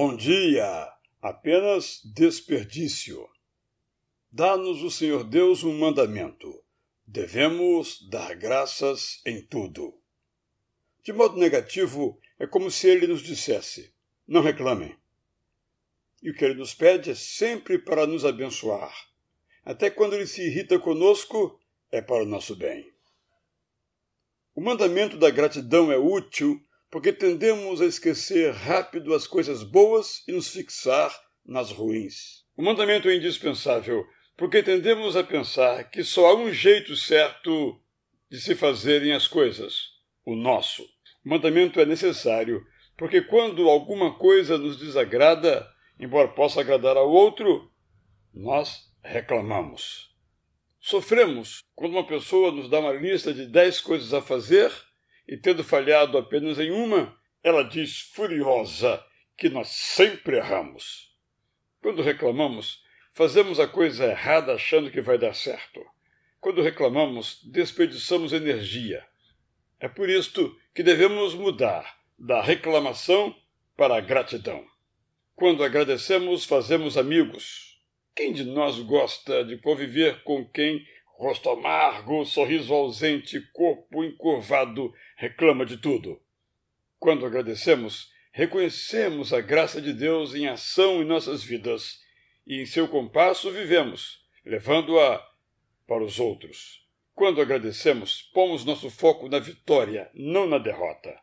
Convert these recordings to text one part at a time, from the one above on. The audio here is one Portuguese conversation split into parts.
Bom dia! Apenas desperdício. Dá-nos o Senhor Deus um mandamento. Devemos dar graças em tudo. De modo negativo, é como se ele nos dissesse: não reclamem. E o que ele nos pede é sempre para nos abençoar. Até quando ele se irrita conosco, é para o nosso bem. O mandamento da gratidão é útil porque tendemos a esquecer rápido as coisas boas e nos fixar nas ruins. O mandamento é indispensável porque tendemos a pensar que só há um jeito certo de se fazerem as coisas, o nosso. O mandamento é necessário porque quando alguma coisa nos desagrada, embora possa agradar ao outro, nós reclamamos. Sofremos quando uma pessoa nos dá uma lista de dez coisas a fazer e tendo falhado apenas em uma, ela diz furiosa que nós sempre erramos. Quando reclamamos, fazemos a coisa errada achando que vai dar certo. Quando reclamamos, desperdiçamos energia. É por isto que devemos mudar da reclamação para a gratidão. Quando agradecemos, fazemos amigos. Quem de nós gosta de conviver com quem rosto amargo, sorriso ausente, corpo encurvado, reclama de tudo. Quando agradecemos, reconhecemos a graça de Deus em ação em nossas vidas e em seu compasso vivemos, levando-a para os outros. Quando agradecemos, pomos nosso foco na vitória, não na derrota.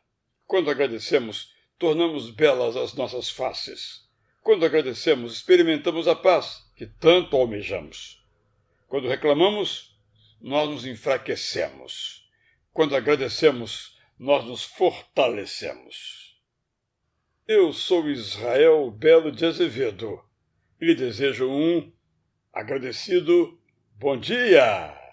Quando agradecemos, tornamos belas as nossas faces. Quando agradecemos, experimentamos a paz que tanto almejamos. Quando reclamamos, nós nos enfraquecemos. Quando agradecemos, nós nos fortalecemos. Eu sou Israel Belo de Azevedo e lhe desejo um agradecido bom dia!